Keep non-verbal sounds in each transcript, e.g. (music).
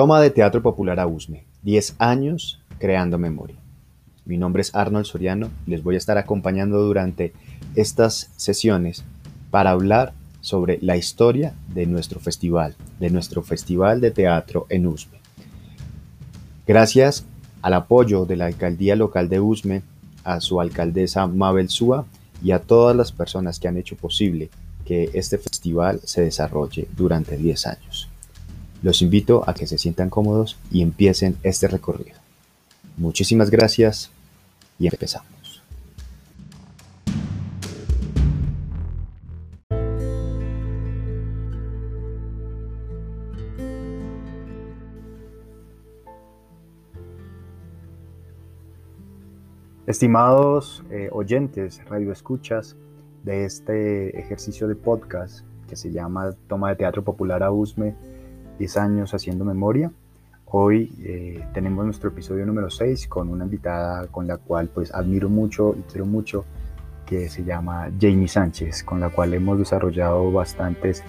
Toma de Teatro Popular a Usme. 10 años creando memoria. Mi nombre es Arnold Soriano y les voy a estar acompañando durante estas sesiones para hablar sobre la historia de nuestro festival, de nuestro festival de teatro en Usme. Gracias al apoyo de la alcaldía local de Usme, a su alcaldesa Mabel Súa y a todas las personas que han hecho posible que este festival se desarrolle durante 10 años. Los invito a que se sientan cómodos y empiecen este recorrido. Muchísimas gracias y empezamos. Estimados eh, oyentes, radioescuchas de este ejercicio de podcast que se llama Toma de Teatro Popular a USME 10 años haciendo memoria. Hoy eh, tenemos nuestro episodio número 6 con una invitada con la cual pues admiro mucho y quiero mucho, que se llama Jamie Sánchez, con la cual hemos desarrollado bastantes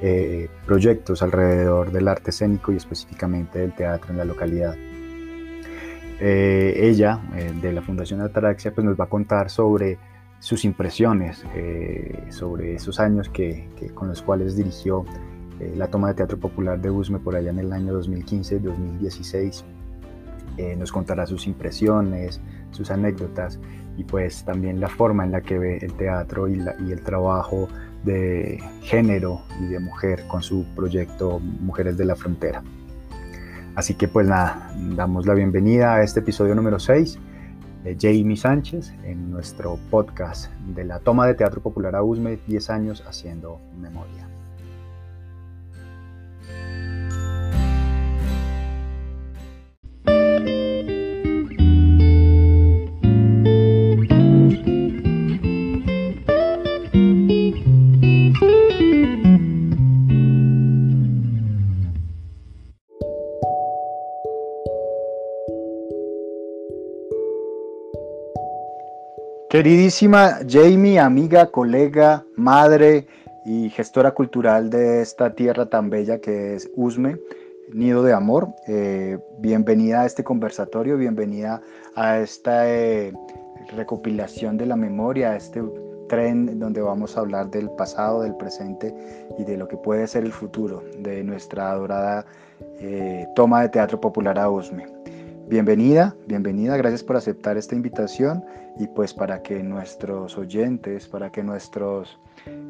eh, proyectos alrededor del arte escénico y específicamente del teatro en la localidad. Eh, ella, de la Fundación Ataraxia, pues nos va a contar sobre sus impresiones, sobre esos años que, con los cuales dirigió eh, la toma de teatro popular de Usme por allá en el año 2015-2016. Eh, nos contará sus impresiones, sus anécdotas y pues también la forma en la que ve el teatro y, y el trabajo de género y de mujer con su proyecto Mujeres de la Frontera. Así que pues nada, damos la bienvenida a este episodio número 6 de Jamie Sánchez en nuestro podcast de la toma de teatro popular a Usme, 10 años haciendo memoria. Queridísima Jamie, amiga, colega, madre y gestora cultural de esta tierra tan bella que es Usme, Nido de Amor, eh, bienvenida a este conversatorio, bienvenida a esta eh, recopilación de la memoria, a este tren donde vamos a hablar del pasado, del presente y de lo que puede ser el futuro de nuestra adorada eh, toma de teatro popular a Usme. Bienvenida, bienvenida, gracias por aceptar esta invitación y pues para que nuestros oyentes, para que nuestros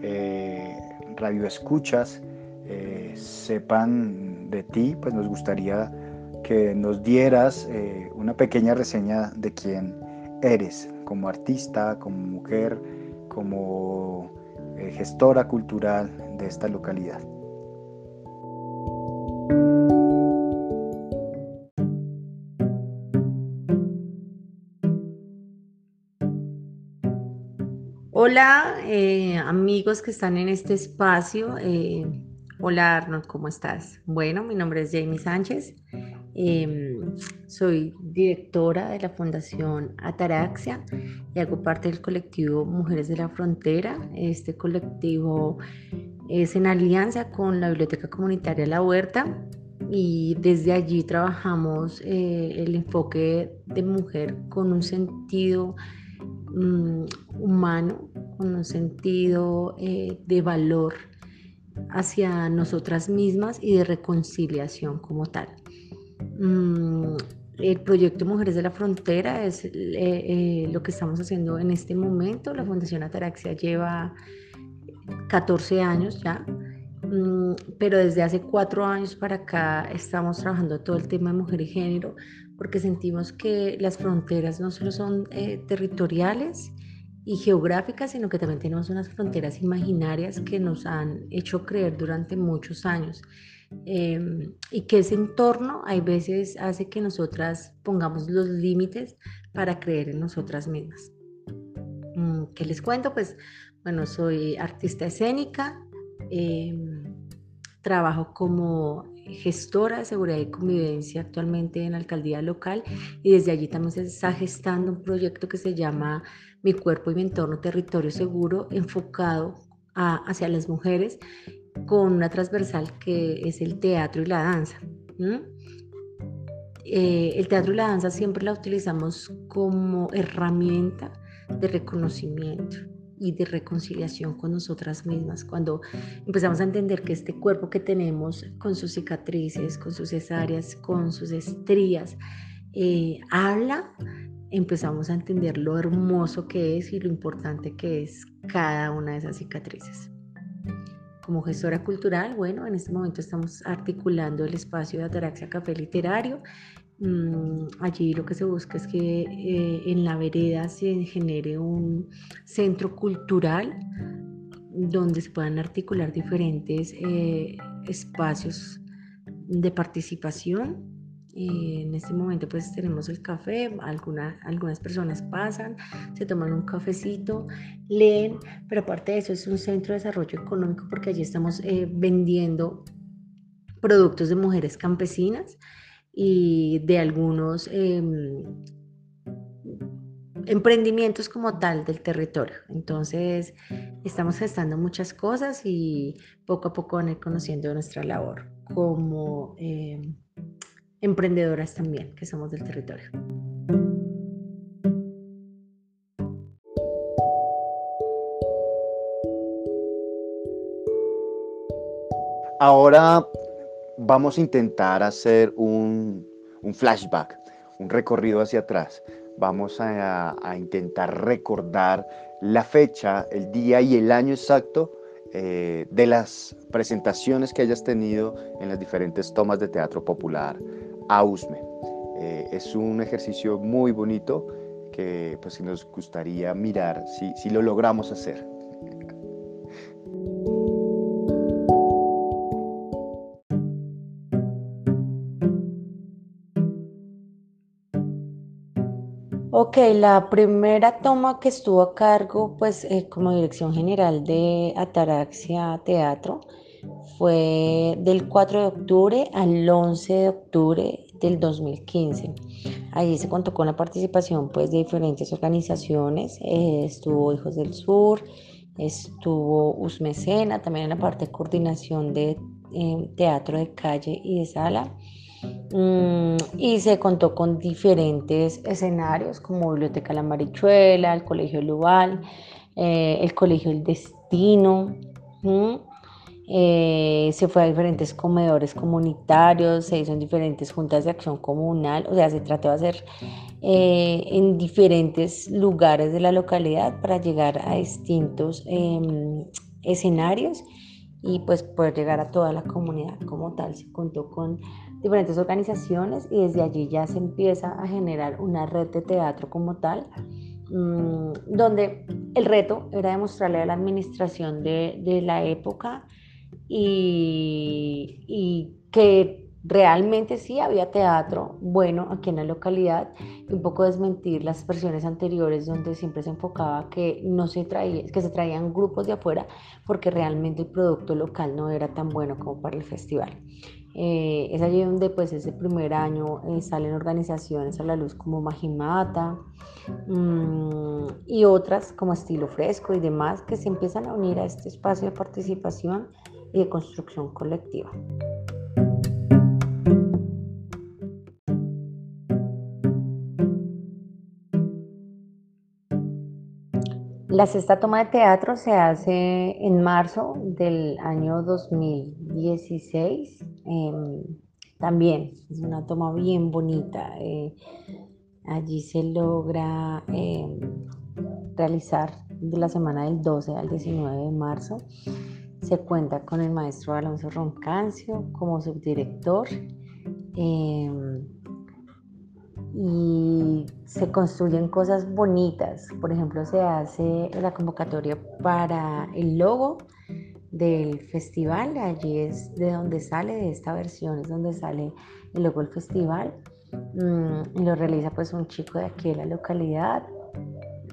eh, radioescuchas eh, sepan de ti, pues nos gustaría que nos dieras eh, una pequeña reseña de quién eres como artista, como mujer, como gestora cultural de esta localidad. Hola eh, amigos que están en este espacio. Eh, hola Arnold, ¿cómo estás? Bueno, mi nombre es Jamie Sánchez. Em, soy directora de la Fundación Ataraxia y hago parte del colectivo Mujeres de la Frontera. Este colectivo es en alianza con la Biblioteca Comunitaria La Huerta y desde allí trabajamos eh, el enfoque de mujer con un sentido Mm, humano, con un sentido eh, de valor hacia nosotras mismas y de reconciliación como tal. Mm, el proyecto Mujeres de la Frontera es eh, eh, lo que estamos haciendo en este momento. La Fundación Ataraxia lleva 14 años ya, mm, pero desde hace cuatro años para acá estamos trabajando todo el tema de mujer y género porque sentimos que las fronteras no solo son eh, territoriales y geográficas, sino que también tenemos unas fronteras imaginarias que nos han hecho creer durante muchos años. Em, y que ese entorno hay veces hace que nosotras pongamos los límites para creer en nosotras mismas. Mm, ¿Qué les cuento? Pues bueno, soy artista escénica, em, trabajo como gestora de seguridad y convivencia actualmente en la alcaldía local y desde allí también se está gestando un proyecto que se llama Mi cuerpo y mi entorno territorio seguro enfocado hacia las mujeres con una transversal que es el teatro y la danza. eh, el teatro y la danza siempre la utilizamos como herramienta de reconocimiento y de reconciliación con nosotras mismas. Cuando empezamos a entender que este cuerpo que tenemos con sus cicatrices, con sus cesáreas, con sus estrías, eh, habla, empezamos a entender lo hermoso que es y lo importante que es cada una de esas cicatrices. Como gestora cultural, bueno, en este momento estamos articulando el espacio de Ataraxia Café Literario. Mm, allí lo que se busca es que eh, en la vereda se genere un centro cultural donde se puedan articular diferentes eh, espacios de participación. En este momento pues tenemos el café, algunas personas pasan, se toman un cafecito, leen, pero aparte de eso es un centro de desarrollo económico porque allí estamos eh, vendiendo productos de mujeres campesinas y de algunos em, emprendimientos como tal del territorio. Entonces, estamos gestando muchas cosas y poco a poco van a ir conociendo nuestra labor como em, emprendedoras también que somos del territorio. Ahora vamos a intentar hacer un, flashback, un recorrido hacia atrás. Vamos a, intentar recordar la fecha, el día y el año exacto eh, de las presentaciones que hayas tenido en las diferentes tomas de teatro popular AUSME. Eh, es un ejercicio muy bonito que pues, nos gustaría mirar si, si lo logramos hacer. Ok, la primera toma que estuvo a cargo, pues eh, como dirección general de Ataraxia Teatro, fue del 4 de octubre al 11 de octubre del 2015. Allí se contó con la participación pues, de diferentes organizaciones, eh, estuvo Hijos del Sur, estuvo Usmecena, también en la parte de coordinación de eh, teatro de calle y de sala. Mm, y se contó con diferentes escenarios como Biblioteca La Marichuela, el Colegio Lubal, eh, el Colegio El Destino. Eh, se fue a diferentes comedores comunitarios, se hizo en diferentes juntas de acción comunal, o sea, se trató de hacer eh, en diferentes lugares de la localidad para llegar a distintos em, escenarios y pues poder llegar a toda la comunidad como tal. Se contó con diferentes organizaciones y desde allí ya se empieza a generar una red de teatro como tal, mm, donde el reto era demostrarle a la administración de, de la época y, que realmente sí había teatro bueno aquí en la localidad y un poco desmentir las versiones anteriores donde siempre se enfocaba que no se traía, que se traían grupos de afuera porque realmente el producto local no era tan bueno como para el festival. Eh, es allí donde pues ese primer año eh, salen organizaciones a la luz como Majimata mm, y otras como Estilo Fresco y demás que se empiezan a unir a este espacio de participación y de construcción colectiva. La sexta toma de teatro se hace en marzo del año 2016. Em, también es una toma bien bonita. Eh, allí se logra em, realizar de la semana del 12 al 19 de marzo se cuenta con el maestro Alonso Roncancio como subdirector em, y se construyen cosas bonitas. Por ejemplo, se hace la convocatoria para el logo del festival. Allí es de donde sale, de esta versión es donde sale el logo del festival. Mm, y lo realiza pues un chico de aquí de la localidad.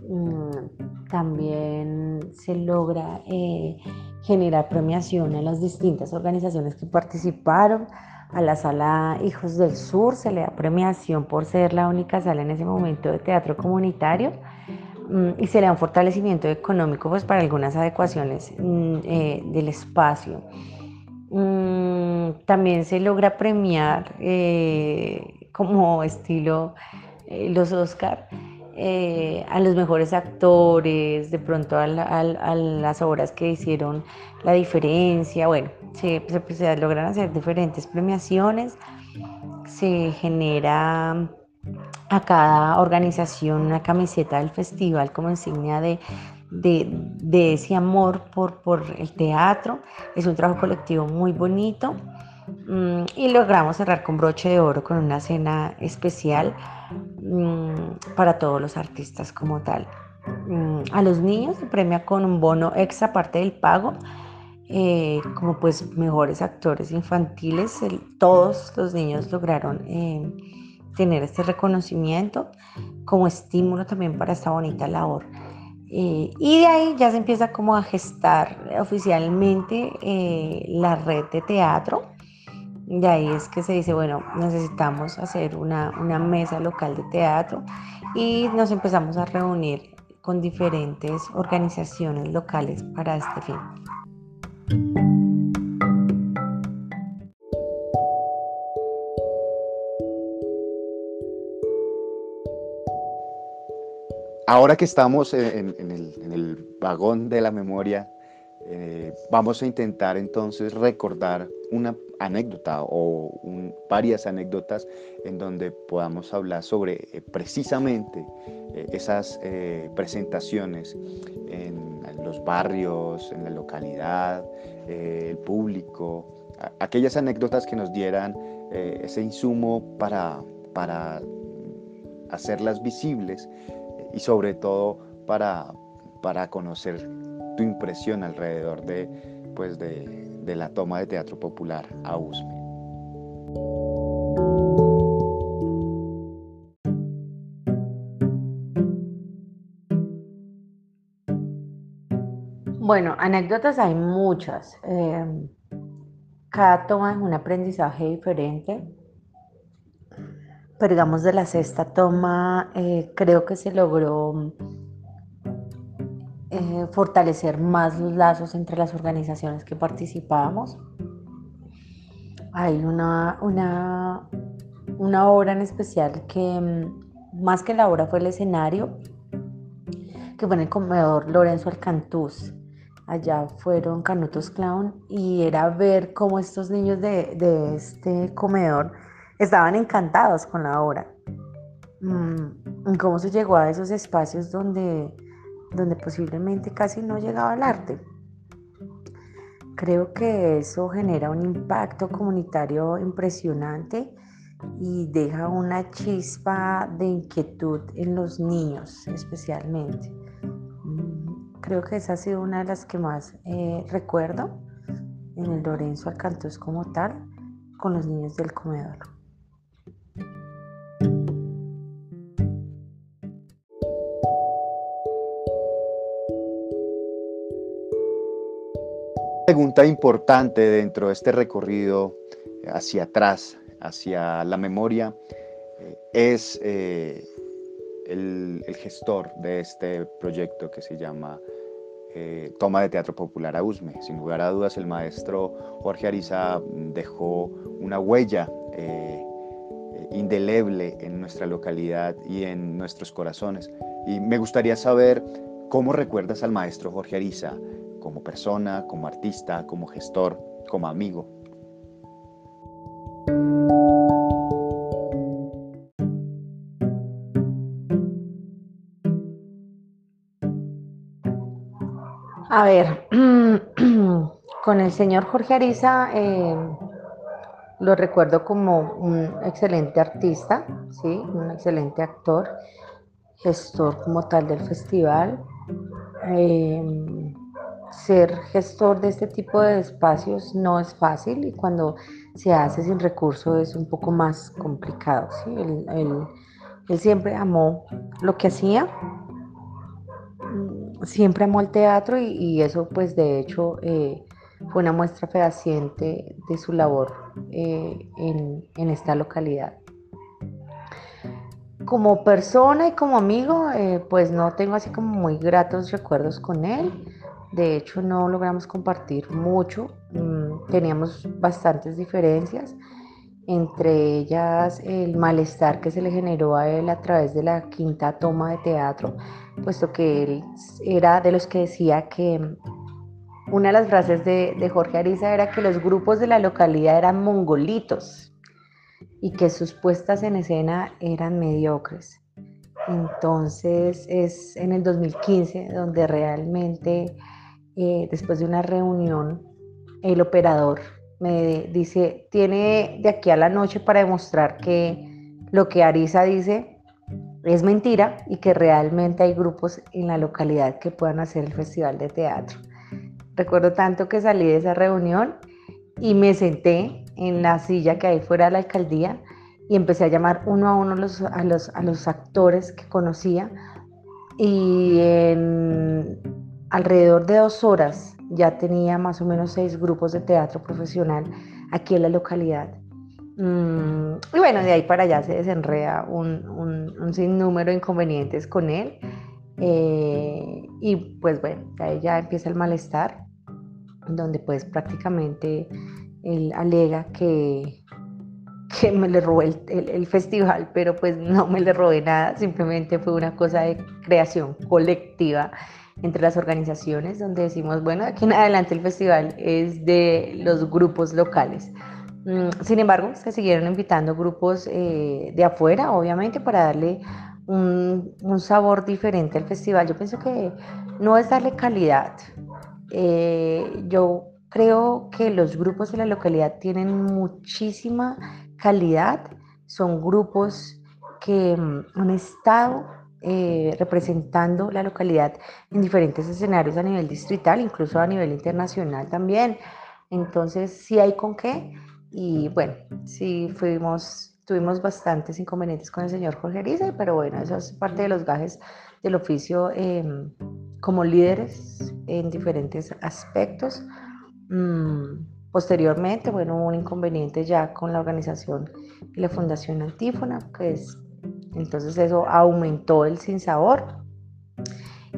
Mm, también se logra eh, generar premiación a las distintas organizaciones que participaron. A la sala Hijos del Sur se le da premiación por ser la única sala en ese momento de teatro comunitario mm, y se le da un fortalecimiento económico pues, para algunas adecuaciones mm, eh, del espacio. Mm, también se logra premiar eh, como estilo eh, los Oscar, a los mejores actores, de pronto a, las obras que hicieron la diferencia. Bueno, se, se, logran hacer diferentes premiaciones, se genera a cada organización una camiseta del festival como insignia de, de, ese amor por, por, el teatro. Es un trabajo colectivo muy bonito mm, y logramos cerrar con broche de oro con una cena especial mm, para todos los artistas como tal. Mm, a los niños se premia con un bono extra aparte del pago. Eh, como pues mejores actores infantiles, todos los niños lograron eh, tener este reconocimiento como estímulo también para esta bonita labor. Eh, y de ahí ya se empieza como a gestar oficialmente eh, la red de teatro. De ahí es que se dice, bueno, necesitamos hacer una, una mesa local de teatro y nos empezamos a reunir con diferentes organizaciones locales para este fin. Ahora que estamos en, el, vagón de la memoria, eh, vamos a intentar entonces recordar una anécdota o varias anécdotas en donde podamos hablar sobre eh, precisamente eh, esas presentaciones en, los barrios, en la localidad, el público, aquellas anécdotas que nos dieran ese insumo para, para hacerlas visibles y sobre todo para, para conocer tu impresión alrededor de, pues de, la toma de teatro popular a USME. Bueno, anécdotas hay muchas. Eh, cada toma es un aprendizaje diferente pero digamos de la sexta toma eh, creo que se logró eh, fortalecer más los lazos entre las organizaciones que participábamos. Hay una, una, una obra en especial que más que la obra fue el escenario, que fue en el comedor Lorenzo Alcantús. Allá fueron Canutos Clown y era ver cómo estos niños de, de este comedor estaban encantados con la obra. Mm, ¿Cómo se llegó a esos espacios donde, donde posiblemente casi no llegaba el arte? Creo que eso genera un impacto comunitario impresionante y deja una chispa de inquietud en los niños especialmente. Mm, creo que esa ha sido una de las que más eh, recuerdo en el Lorenzo Alcantos como tal, con los niños del comedor. Pregunta importante dentro de este recorrido hacia atrás, hacia la memoria, eh, es eh, el, gestor de este proyecto que se llama eh, Toma de Teatro Popular a USME. Sin lugar a dudas, el maestro Jorge Ariza dejó una huella indeleble en nuestra localidad y en nuestros corazones. Y me gustaría saber cómo recuerdas al maestro Jorge Ariza, como persona, como artista, como gestor, como amigo. A ver, (clears throat) con el señor Jorge Ariza eh, lo recuerdo como un excelente artista, ¿sí? un excelente actor, gestor como tal del festival. Eh, ser gestor de este tipo de espacios no es fácil y cuando se hace sin recursos es un poco más complicado. Él, siempre amó lo que hacía, mm, siempre amó el teatro y, eso pues de hecho eh, fue una muestra fehaciente de su labor eh, en, esta localidad. Como persona y como amigo, eh, pues no tengo así como muy gratos recuerdos con él. De hecho, no logramos compartir mucho, mm, teníamos bastantes diferencias entre ellas el malestar que se le generó a él a través de la quinta toma de teatro, puesto que él era de los que decía que una de las frases de, Jorge Ariza era que los grupos de la localidad eran mongolitos y que sus puestas en escena eran mediocres. Entonces es en el 2015 donde realmente, eh, después de una reunión, el operador me dice, tiene de aquí a la noche para demostrar que lo que Arisa dice es mentira y que realmente hay grupos en la localidad que puedan hacer el festival de teatro. Recuerdo tanto que salí de esa reunión y me senté en la silla que hay fuera de la alcaldía y empecé a llamar uno a uno los, a, los, a los actores que conocía y en alrededor de dos horas ya tenía más o menos seis grupos de teatro profesional aquí en la localidad. Mm, y bueno, de ahí para allá se desenreda un, un, sinnúmero de inconvenientes con él. Eh, y pues bueno, ahí ya empieza el malestar, donde pues prácticamente él alega que, que me le robé el, el, festival, pero pues no me le robé nada, simplemente fue una cosa de creación colectiva entre las organizaciones donde decimos, bueno, aquí en adelante el festival es de los grupos locales. Mm, sin embargo, se siguieron invitando grupos eh, de afuera, obviamente, para darle un, sabor diferente al festival. Yo pienso que no es darle calidad. Eh, yo creo que los grupos de la localidad tienen muchísima calidad. Son grupos que mm, han estado eh, representando la localidad en diferentes escenarios a nivel distrital, incluso a nivel internacional también. Entonces, sí hay con qué. Y bueno, sí fuimos, tuvimos bastantes inconvenientes con el señor Jorge Riza, pero bueno, eso es parte de los gajes del oficio em, como líderes en diferentes aspectos. Mm, posteriormente, bueno, hubo un inconveniente ya con la organización y la Fundación Antífona, que es entonces eso aumentó el sinsabor.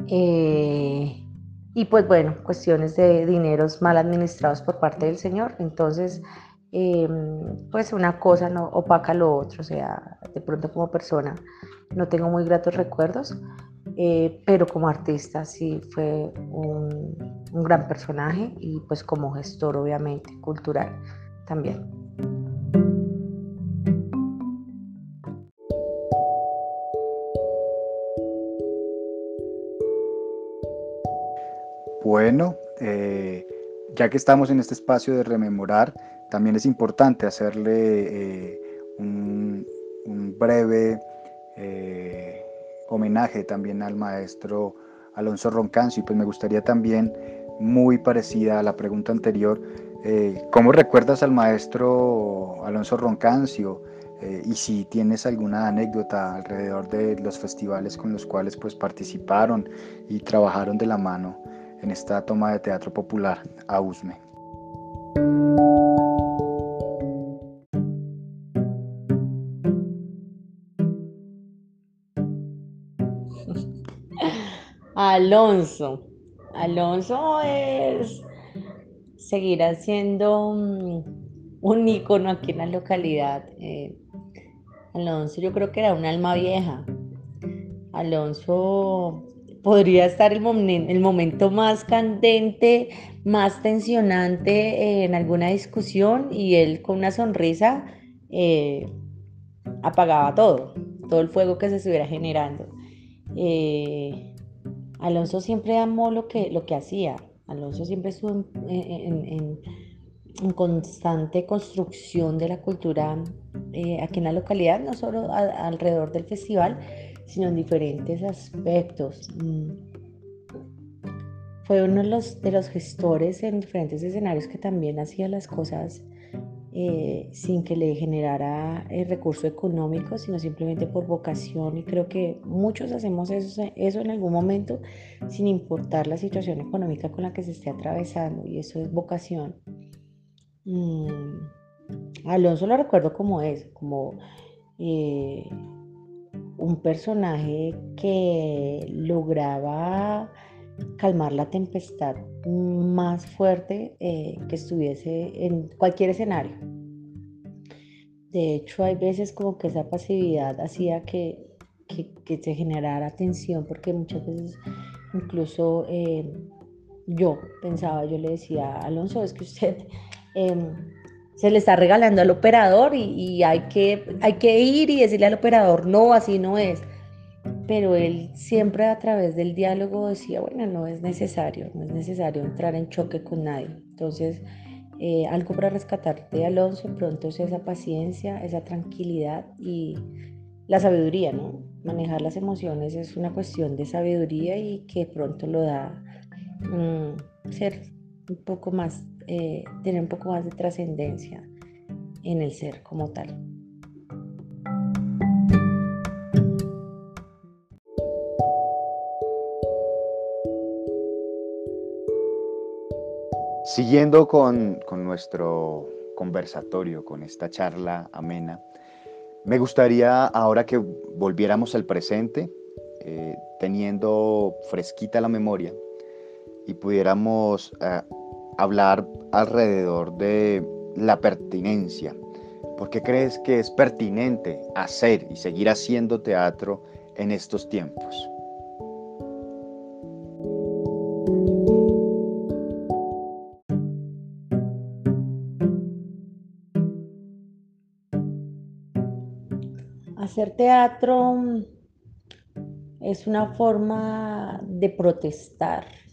Eh, y pues bueno, cuestiones de dineros mal administrados por parte del Señor. Entonces, em, pues una cosa no opaca lo otro. O sea, de pronto como persona no tengo muy gratos recuerdos, eh, pero como artista sí fue un, un gran personaje y pues como gestor obviamente cultural también. Bueno, eh, ya que estamos en este espacio de rememorar, también es importante hacerle eh, un, breve eh, homenaje también al maestro Alonso Roncancio. Y pues me gustaría también, muy parecida a la pregunta anterior, ¿cómo recuerdas al maestro Alonso Roncancio? y si tienes alguna anécdota alrededor de los festivales con los cuales pues participaron y trabajaron de la mano en esta toma de teatro popular a Usme. (laughs) Alonso. Alonso es seguirá siendo un, ícono aquí en la localidad. Eh, Alonso yo creo que era un alma vieja. Alonso podría estar el, el momento más candente, más tensionante en alguna discusión y él con una sonrisa eh, apagaba todo, todo el fuego que se estuviera generando. Eh, Alonso siempre amó lo que, lo que hacía. Alonso siempre estuvo en, constante construcción de la cultura eh, aquí en la localidad, no solo alrededor del festival, sino en diferentes aspectos. Mm. Fue uno de los, de los gestores en diferentes escenarios que también hacía las cosas eh, sin que le generara el recurso económico, sino simplemente por vocación. Y creo que muchos hacemos eso, eso en algún momento sin importar la situación económica con la que se esté atravesando, y eso es vocación. Mm. Alonso lo recuerdo como es, como eh, un personaje que lograba calmar la tempestad más fuerte eh, que estuviese en cualquier escenario. De hecho, hay veces como que esa pasividad hacía que, que, se generara tensión, porque muchas veces incluso eh, yo pensaba, yo le decía, Alonso, es que usted em, se le está regalando al operador y, hay, que, hay que ir y decirle al operador, no, así no es. Pero él siempre a través del diálogo decía, bueno, no es necesario, no es necesario entrar en choque con nadie. Entonces, eh, algo para rescatarte Alonso pronto es esa paciencia, esa tranquilidad y la sabiduría, ¿no? Manejar las emociones es una cuestión de sabiduría y que pronto lo da ser un poco más, eh, tener un poco más de trascendencia en el ser como tal. Siguiendo con, nuestro conversatorio, con esta charla amena, me gustaría ahora que volviéramos al presente, eh, teniendo fresquita la memoria, y pudiéramos eh, hablar alrededor de la pertinencia. ¿Por qué crees que es pertinente hacer y seguir haciendo teatro en estos tiempos? Hacer teatro es una forma de protestar.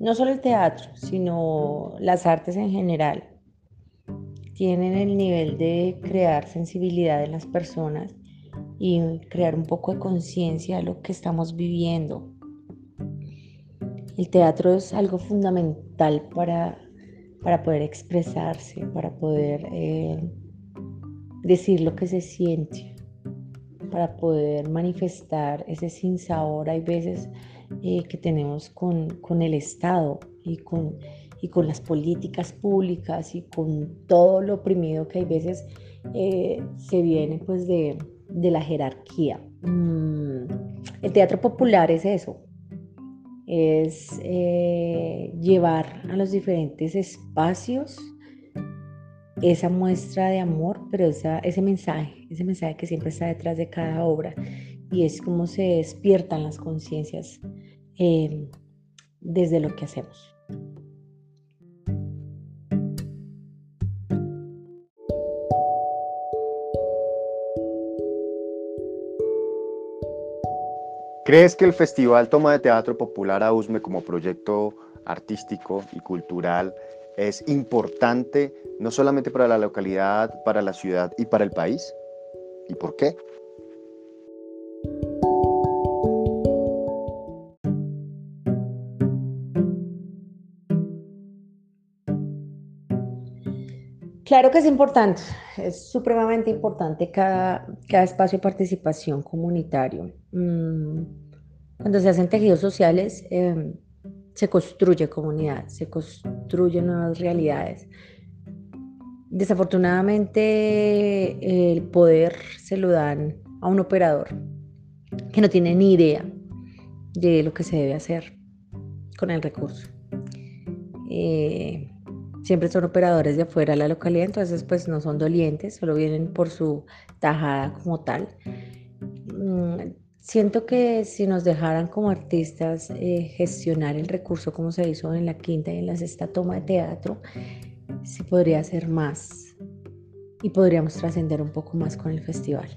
No solo el teatro, sino las artes en general. Tienen el nivel de crear sensibilidad en las personas y crear un poco de conciencia de lo que estamos viviendo. El teatro es algo fundamental para, para poder expresarse, para poder eh, decir lo que se siente, para poder manifestar ese sinsabor. Hay veces eh, que tenemos con, el Estado y con, y con las políticas públicas y con todo lo oprimido que hay veces eh, se viene pues de, la jerarquía. Mm, el teatro popular es eso, es eh, llevar a los diferentes espacios esa muestra de amor, pero ese mensaje, ese mensaje que siempre está detrás de cada obra y es como se despiertan las conciencias eh, desde lo que hacemos. ¿Crees que el Festival Toma de Teatro Popular AUSME como proyecto artístico y cultural es importante no solamente para la localidad, para la ciudad y para el país? ¿Y por qué? Claro que es importante, es supremamente importante cada, cada espacio de participación comunitario. Mm, cuando se hacen tejidos sociales, em, se construye comunidad, se construyen nuevas realidades. Desafortunadamente el poder se lo dan a un operador que no tiene ni idea de lo que se debe hacer con el recurso. Eh, siempre son operadores de afuera de la localidad, entonces pues no son dolientes, solo vienen por su tajada como tal. Mm, Siento que si nos dejaran como artistas eh, gestionar el recurso como se hizo en la quinta y en la sexta toma de teatro, se podría hacer más y podríamos trascender un poco más con el festival.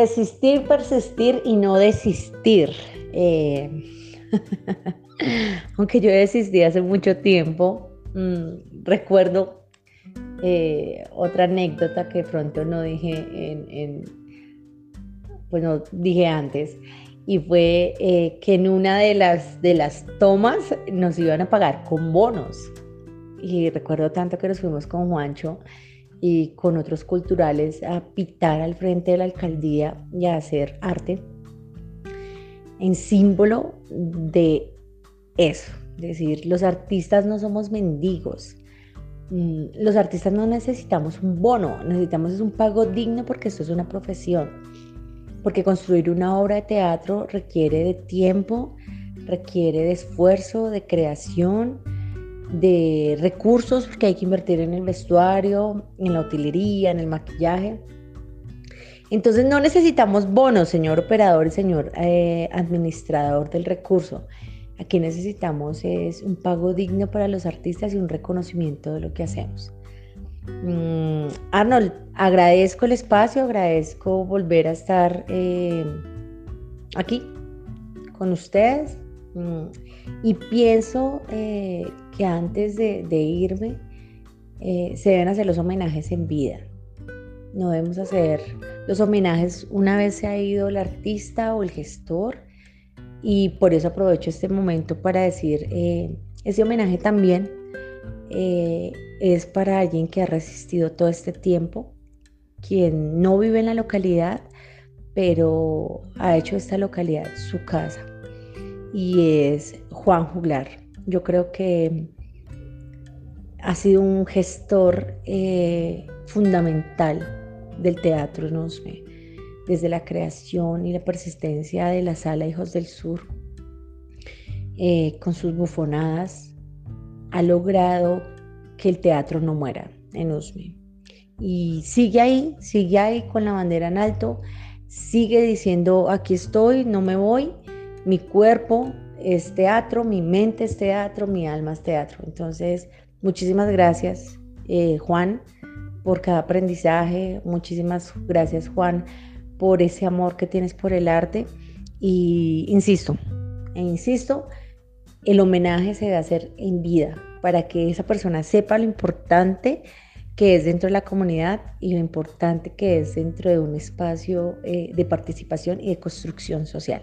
Resistir, persistir y no desistir. Eh, (laughs) aunque yo desistí hace mucho tiempo, mm, recuerdo eh, otra anécdota que pronto no dije en, pues dije antes y fue eh, que en una de las de las tomas nos iban a pagar con bonos y recuerdo tanto que nos fuimos con Juancho y con otros culturales a pitar al frente de la alcaldía y a hacer arte en símbolo de eso. Es decir, los artistas no somos mendigos. mm, los artistas no necesitamos un bono, necesitamos un pago digno porque esto es una profesión. Porque construir una obra de teatro requiere de tiempo, requiere de esfuerzo, de creación, de recursos, porque hay que invertir en el vestuario, en la utilería, en el maquillaje. Entonces no necesitamos bonos, señor operador y señor eh, administrador del recurso. Aquí necesitamos es un pago digno para los artistas y un reconocimiento de lo que hacemos. Mm, Arnold, agradezco el espacio, agradezco volver a estar eh, aquí con ustedes mm, y pienso eh, que antes de, irme se deben hacer los homenajes en vida. No debemos hacer los homenajes una vez se ha ido el artista o el gestor y por eso aprovecho este momento para decir, eh, ese homenaje también eh, es para alguien que ha resistido todo este tiempo, quien no vive en la localidad, pero ha hecho esta localidad su casa y es Juan Juglar. Yo creo que ha sido un gestor eh, fundamental del teatro Nosme, desde la creación y la persistencia de la sala Hijos del Sur, eh, con sus bufonadas, ha logrado que el teatro no muera en Usme. Y sigue ahí, sigue ahí con la bandera en alto, sigue diciendo, aquí estoy, no me voy, mi cuerpo es teatro, mi mente es teatro, mi alma es teatro. Entonces, muchísimas gracias, eh, Juan por cada aprendizaje. Muchísimas gracias Juan por ese amor que tienes por el arte. Y insisto, e insisto, el homenaje se debe hacer en vida para que esa persona sepa lo importante que es dentro de la comunidad y lo importante que es dentro de un espacio eh, de participación y de construcción social.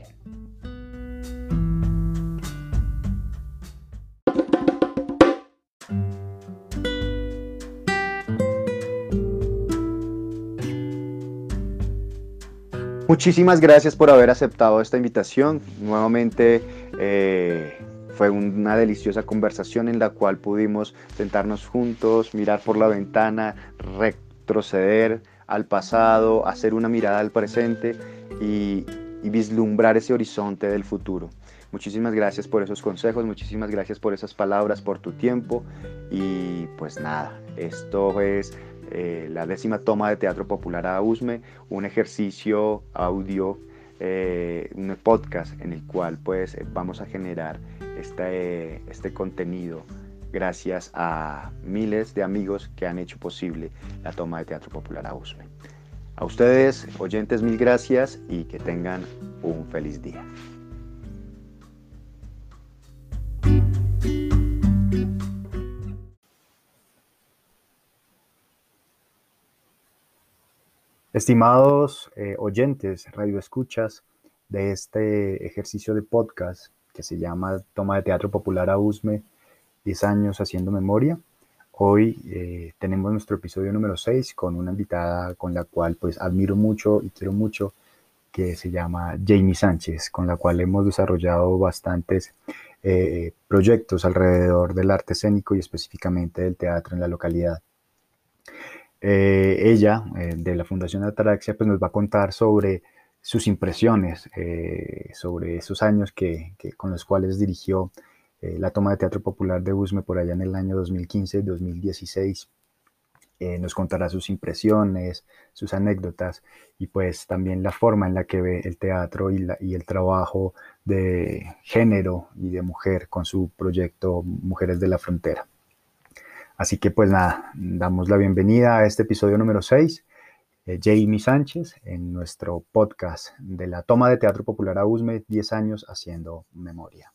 Muchísimas gracias por haber aceptado esta invitación. Nuevamente eh, fue una deliciosa conversación en la cual pudimos sentarnos juntos, mirar por la ventana, retroceder al pasado, hacer una mirada al presente y, y vislumbrar ese horizonte del futuro. Muchísimas gracias por esos consejos, muchísimas gracias por esas palabras, por tu tiempo y pues nada, esto es eh, la décima toma de Teatro Popular a USME, un ejercicio audio, eh, un podcast en el cual pues vamos a generar este, este contenido gracias a miles de amigos que han hecho posible la toma de Teatro Popular a USME. A ustedes, oyentes, mil gracias y que tengan un feliz día. Estimados eh, oyentes, radioescuchas de este ejercicio de podcast que se llama Toma de Teatro Popular a USME, 10 años haciendo memoria. Hoy eh, tenemos nuestro episodio número 6 con una invitada con la cual pues admiro mucho y quiero mucho, que se llama Jamie Sánchez, con la cual hemos desarrollado bastantes eh, proyectos alrededor del arte escénico y específicamente del teatro en la localidad. Eh, ella, eh, de la Fundación Ataraxia, pues nos va a contar sobre sus impresiones, eh, sobre esos años que, con los cuales dirigió la toma de teatro popular de Usme por allá en el año 2015-2016. nos contará sus impresiones, sus anécdotas y pues también la forma en la que ve el teatro y, y el trabajo de género y de mujer con su proyecto Mujeres de la Frontera. Así que pues nada, damos la bienvenida a este episodio número 6, eh, Jamie Sánchez, en nuestro podcast de la toma de Teatro Popular a USME, 10 años haciendo memoria.